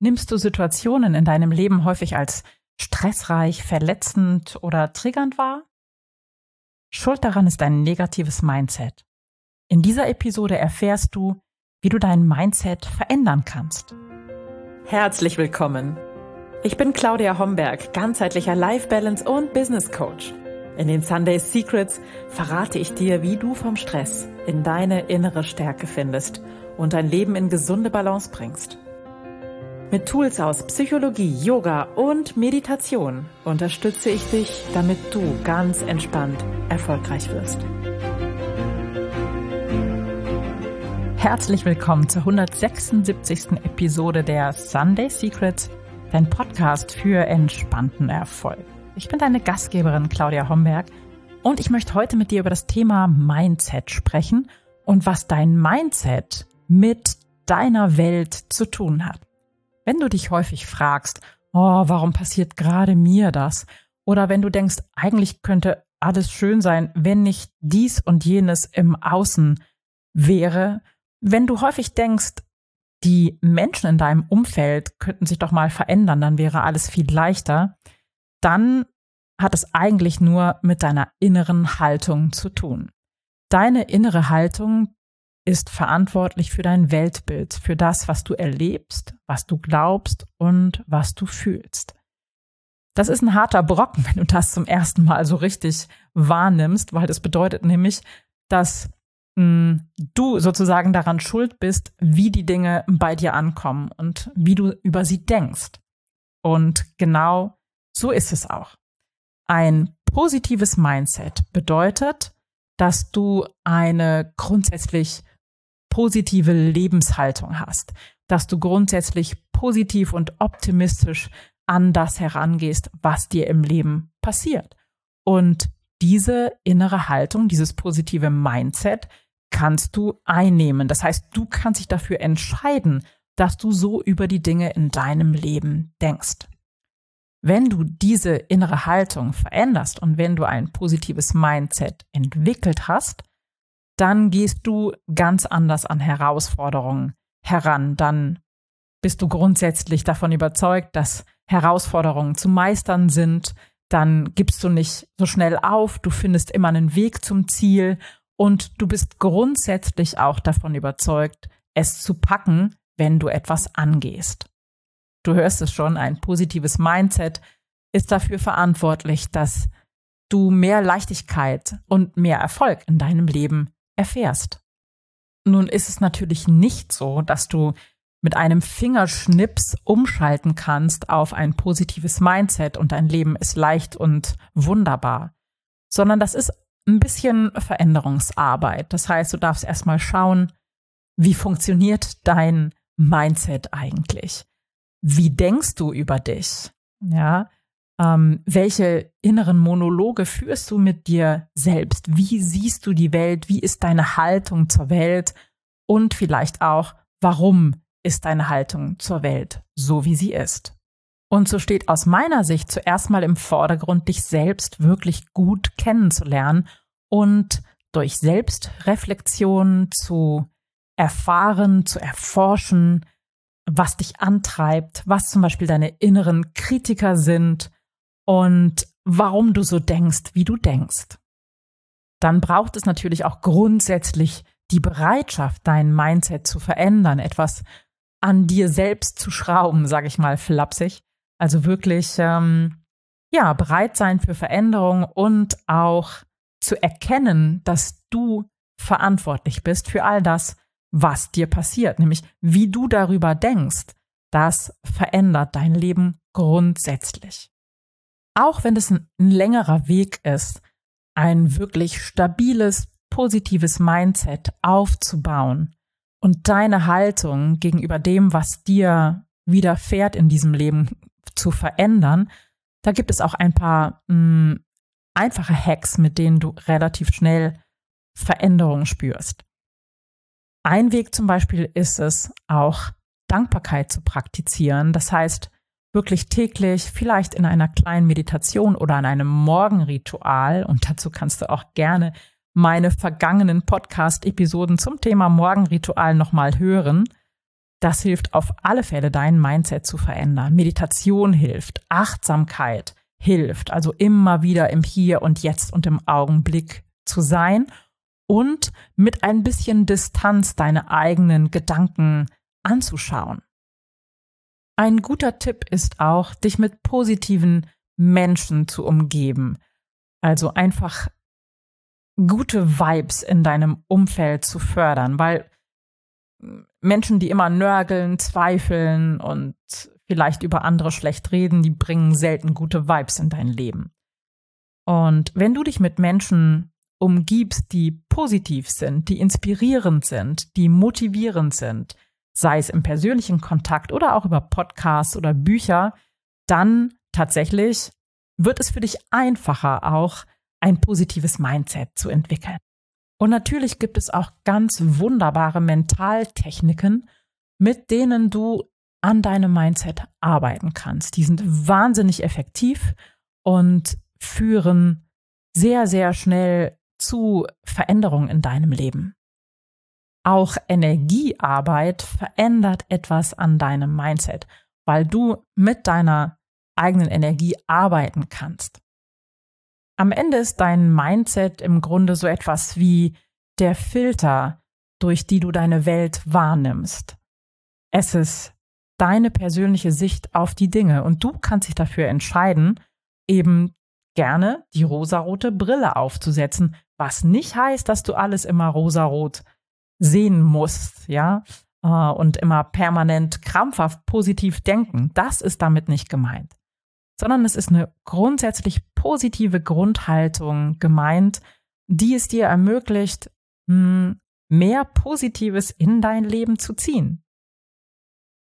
Nimmst du Situationen in deinem Leben häufig als stressreich, verletzend oder triggernd wahr? Schuld daran ist dein negatives Mindset. In dieser Episode erfährst du, wie du dein Mindset verändern kannst. Herzlich willkommen. Ich bin Claudia Homberg, ganzheitlicher Life Balance und Business Coach. In den Sunday Secrets verrate ich dir, wie du vom Stress in deine innere Stärke findest und dein Leben in gesunde Balance bringst. Mit Tools aus Psychologie, Yoga und Meditation unterstütze ich dich, damit du ganz entspannt erfolgreich wirst. Herzlich willkommen zur 176. Episode der Sunday Secrets, dein Podcast für entspannten Erfolg. Ich bin deine Gastgeberin Claudia Homberg und ich möchte heute mit dir über das Thema Mindset sprechen und was dein Mindset mit deiner Welt zu tun hat. Wenn du dich häufig fragst, oh, warum passiert gerade mir das? Oder wenn du denkst, eigentlich könnte alles schön sein, wenn nicht dies und jenes im Außen wäre, wenn du häufig denkst, die Menschen in deinem Umfeld könnten sich doch mal verändern, dann wäre alles viel leichter, dann hat es eigentlich nur mit deiner inneren Haltung zu tun. Deine innere Haltung ist verantwortlich für dein Weltbild, für das, was du erlebst, was du glaubst und was du fühlst. Das ist ein harter Brocken, wenn du das zum ersten Mal so richtig wahrnimmst, weil das bedeutet nämlich, dass hm, du sozusagen daran schuld bist, wie die Dinge bei dir ankommen und wie du über sie denkst. Und genau so ist es auch. Ein positives Mindset bedeutet, dass du eine grundsätzlich positive Lebenshaltung hast, dass du grundsätzlich positiv und optimistisch an das herangehst, was dir im Leben passiert. Und diese innere Haltung, dieses positive Mindset kannst du einnehmen. Das heißt, du kannst dich dafür entscheiden, dass du so über die Dinge in deinem Leben denkst. Wenn du diese innere Haltung veränderst und wenn du ein positives Mindset entwickelt hast, dann gehst du ganz anders an Herausforderungen heran. Dann bist du grundsätzlich davon überzeugt, dass Herausforderungen zu meistern sind. Dann gibst du nicht so schnell auf. Du findest immer einen Weg zum Ziel. Und du bist grundsätzlich auch davon überzeugt, es zu packen, wenn du etwas angehst. Du hörst es schon, ein positives Mindset ist dafür verantwortlich, dass du mehr Leichtigkeit und mehr Erfolg in deinem Leben erfährst. Nun ist es natürlich nicht so, dass du mit einem Fingerschnips umschalten kannst auf ein positives Mindset und dein Leben ist leicht und wunderbar, sondern das ist ein bisschen Veränderungsarbeit. Das heißt, du darfst erstmal schauen, wie funktioniert dein Mindset eigentlich? Wie denkst du über dich? Ja, ähm, welche inneren Monologe führst du mit dir selbst? Wie siehst du die Welt? Wie ist deine Haltung zur Welt? Und vielleicht auch, warum ist deine Haltung zur Welt so, wie sie ist? Und so steht aus meiner Sicht zuerst mal im Vordergrund, dich selbst wirklich gut kennenzulernen und durch Selbstreflexion zu erfahren, zu erforschen, was dich antreibt, was zum Beispiel deine inneren Kritiker sind, und warum du so denkst, wie du denkst. Dann braucht es natürlich auch grundsätzlich die Bereitschaft, dein Mindset zu verändern, etwas an dir selbst zu schrauben, sage ich mal flapsig. Also wirklich, ähm, ja, bereit sein für Veränderung und auch zu erkennen, dass du verantwortlich bist für all das, was dir passiert, nämlich wie du darüber denkst. Das verändert dein Leben grundsätzlich auch wenn es ein, längerer Weg ist, ein wirklich stabiles, positives Mindset aufzubauen und deine Haltung gegenüber dem, was dir widerfährt in diesem Leben zu verändern, da gibt es auch ein paar mh, hm, einfache Hacks, mit denen du relativ schnell Veränderungen spürst. Ein Weg zum Beispiel ist es, auch Dankbarkeit zu praktizieren. Das heißt, wirklich täglich, vielleicht in einer kleinen Meditation oder in einem Morgenritual. Und dazu kannst du auch gerne meine vergangenen Podcast-Episoden zum Thema Morgenritual nochmal hören. Das hilft auf alle Fälle, dein Mindset zu verändern. Meditation hilft, Achtsamkeit hilft, also immer wieder im Hier und Jetzt und im Augenblick zu sein und mit ein bisschen Distanz deine eigenen Gedanken anzuschauen. Ein guter Tipp ist auch, dich mit positiven Menschen zu umgeben. Also einfach gute Vibes in deinem Umfeld zu fördern, weil Menschen, die immer nörgeln, zweifeln und vielleicht über andere schlecht reden, die bringen selten gute Vibes in dein Leben. Und wenn du dich mit Menschen umgibst, die positiv sind, die inspirierend sind, die motivierend sind, sei es im persönlichen Kontakt oder auch über Podcasts oder Bücher, dann tatsächlich wird es für dich einfacher, auch ein positives Mindset zu entwickeln. Und natürlich gibt es auch ganz wunderbare Mentaltechniken, mit denen du an deinem Mindset arbeiten kannst. Die sind wahnsinnig effektiv und führen sehr, sehr schnell zu Veränderungen in deinem Leben. Auch Energiearbeit verändert etwas an deinem Mindset, weil du mit deiner eigenen Energie arbeiten kannst. Am Ende ist dein Mindset im Grunde so etwas wie der Filter, durch die du deine Welt wahrnimmst. Es ist deine persönliche Sicht auf die Dinge und du kannst dich dafür entscheiden, eben gerne die rosarote Brille aufzusetzen, was nicht heißt, dass du alles immer rosarot sehen musst, ja, äh, und immer permanent krampfhaft positiv denken. Das ist damit nicht gemeint sondern es ist eine grundsätzlich positive Grundhaltung gemeint, die es dir ermöglicht, hm, mehr Positives in dein Leben zu ziehen.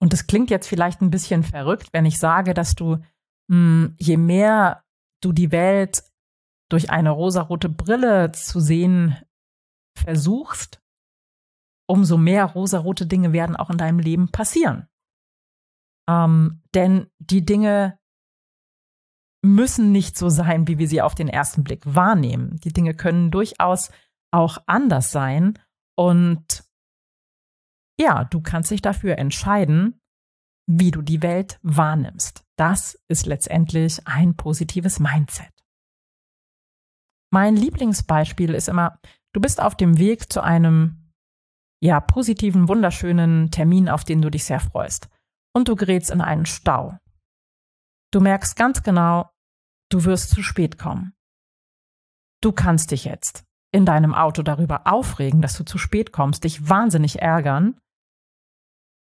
Und das klingt jetzt vielleicht ein bisschen verrückt, wenn ich sage, dass du, hm, je mehr du die Welt durch eine rosarote Brille zu sehen versuchst, umso mehr rosarote Dinge werden auch in deinem Leben passieren. Ähm, denn die Dinge, müssen nicht so sein, wie wir sie auf den ersten Blick wahrnehmen. Die Dinge können durchaus auch anders sein. Und ja, du kannst dich dafür entscheiden, wie du die Welt wahrnimmst. Das ist letztendlich ein positives Mindset. Mein Lieblingsbeispiel ist immer, du bist auf dem Weg zu einem ja, positiven, wunderschönen Termin, auf den du dich sehr freust. Und du gerätst in einen Stau. Du merkst ganz genau, du wirst zu spät kommen. Du kannst dich jetzt in deinem Auto darüber aufregen, dass du zu spät kommst, dich wahnsinnig ärgern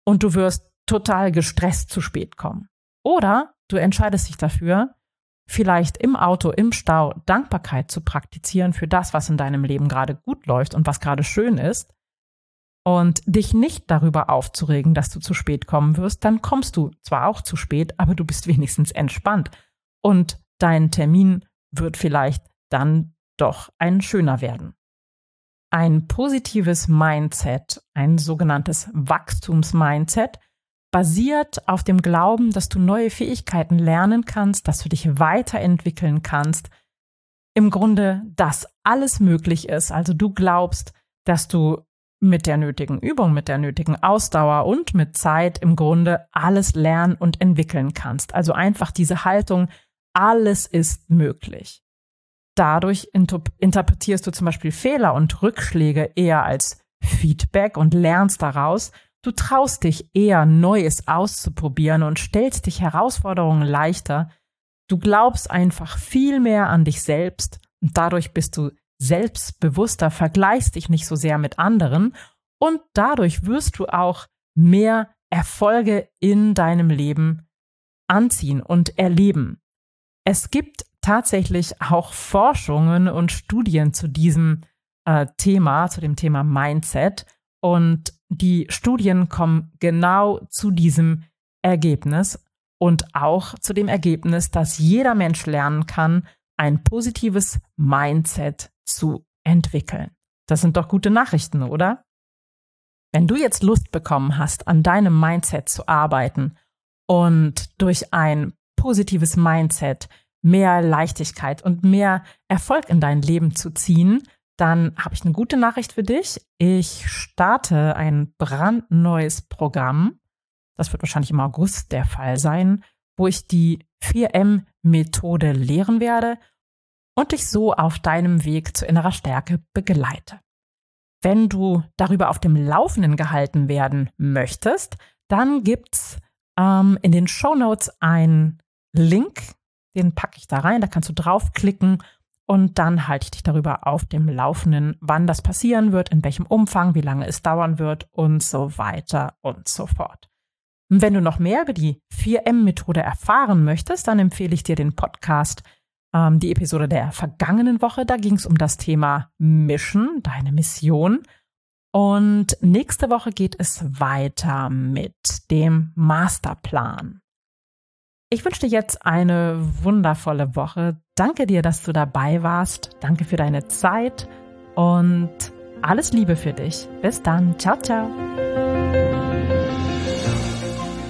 und du wirst total gestresst zu spät kommen. Oder du entscheidest dich dafür, vielleicht im Auto, im Stau Dankbarkeit zu praktizieren für das, was in deinem Leben gerade gut läuft und was gerade schön ist und dich nicht darüber aufzuregen, dass du zu spät kommen wirst, dann kommst du zwar auch zu spät, aber du bist wenigstens entspannt und dein Termin wird vielleicht dann doch ein schöner werden. Ein positives Mindset, ein sogenanntes Wachstumsmindset, basiert auf dem Glauben, dass du neue Fähigkeiten lernen kannst, dass du dich weiterentwickeln kannst. Im Grunde, dass alles möglich ist. Also du glaubst, dass du mit der nötigen Übung, mit der nötigen Ausdauer und mit Zeit im Grunde alles lernen und entwickeln kannst. Also einfach diese Haltung, alles ist möglich. Dadurch interpretierst du zum Beispiel Fehler und Rückschläge eher als Feedback und lernst daraus. Du traust dich eher Neues auszuprobieren und stellst dich Herausforderungen leichter. Du glaubst einfach viel mehr an dich selbst und dadurch bist du selbstbewusster, vergleichst dich nicht so sehr mit anderen und dadurch wirst du auch mehr Erfolge in deinem Leben anziehen und erleben. Es gibt tatsächlich auch Forschungen und Studien zu diesem äh, Thema, zu dem Thema Mindset. Und die Studien kommen genau zu diesem Ergebnis und auch zu dem Ergebnis, dass jeder Mensch lernen kann, ein positives Mindset zu entwickeln. Das sind doch gute Nachrichten, oder? Wenn du jetzt Lust bekommen hast, an deinem Mindset zu arbeiten und durch ein positives Mindset mehr Leichtigkeit und mehr Erfolg in dein Leben zu ziehen, dann habe ich eine gute Nachricht für dich. Ich starte ein brandneues Programm. Das wird wahrscheinlich im August der Fall sein, wo ich die 4M-Methode lehren werde und dich so auf deinem Weg zu innerer Stärke begleite. Wenn du darüber auf dem Laufenden gehalten werden möchtest, dann gibt's ähm, in den Show Notes einen Link, den packe ich da rein, da kannst du draufklicken und dann halte ich dich darüber auf dem Laufenden, wann das passieren wird, in welchem Umfang, wie lange es dauern wird und so weiter und so fort. Wenn du noch mehr über die 4M-Methode erfahren möchtest, dann empfehle ich dir den Podcast, ähm, die Episode der vergangenen Woche. Da ging es um das Thema Mission, deine Mission. Und nächste Woche geht es weiter mit dem Masterplan. Ich wünsche dir jetzt eine wundervolle Woche. Danke dir, dass du dabei warst. Danke für deine Zeit und alles Liebe für dich. Bis dann. Ciao, ciao.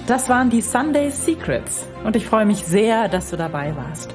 Das waren die Sunday Secrets und ich freue mich sehr, dass du dabei warst.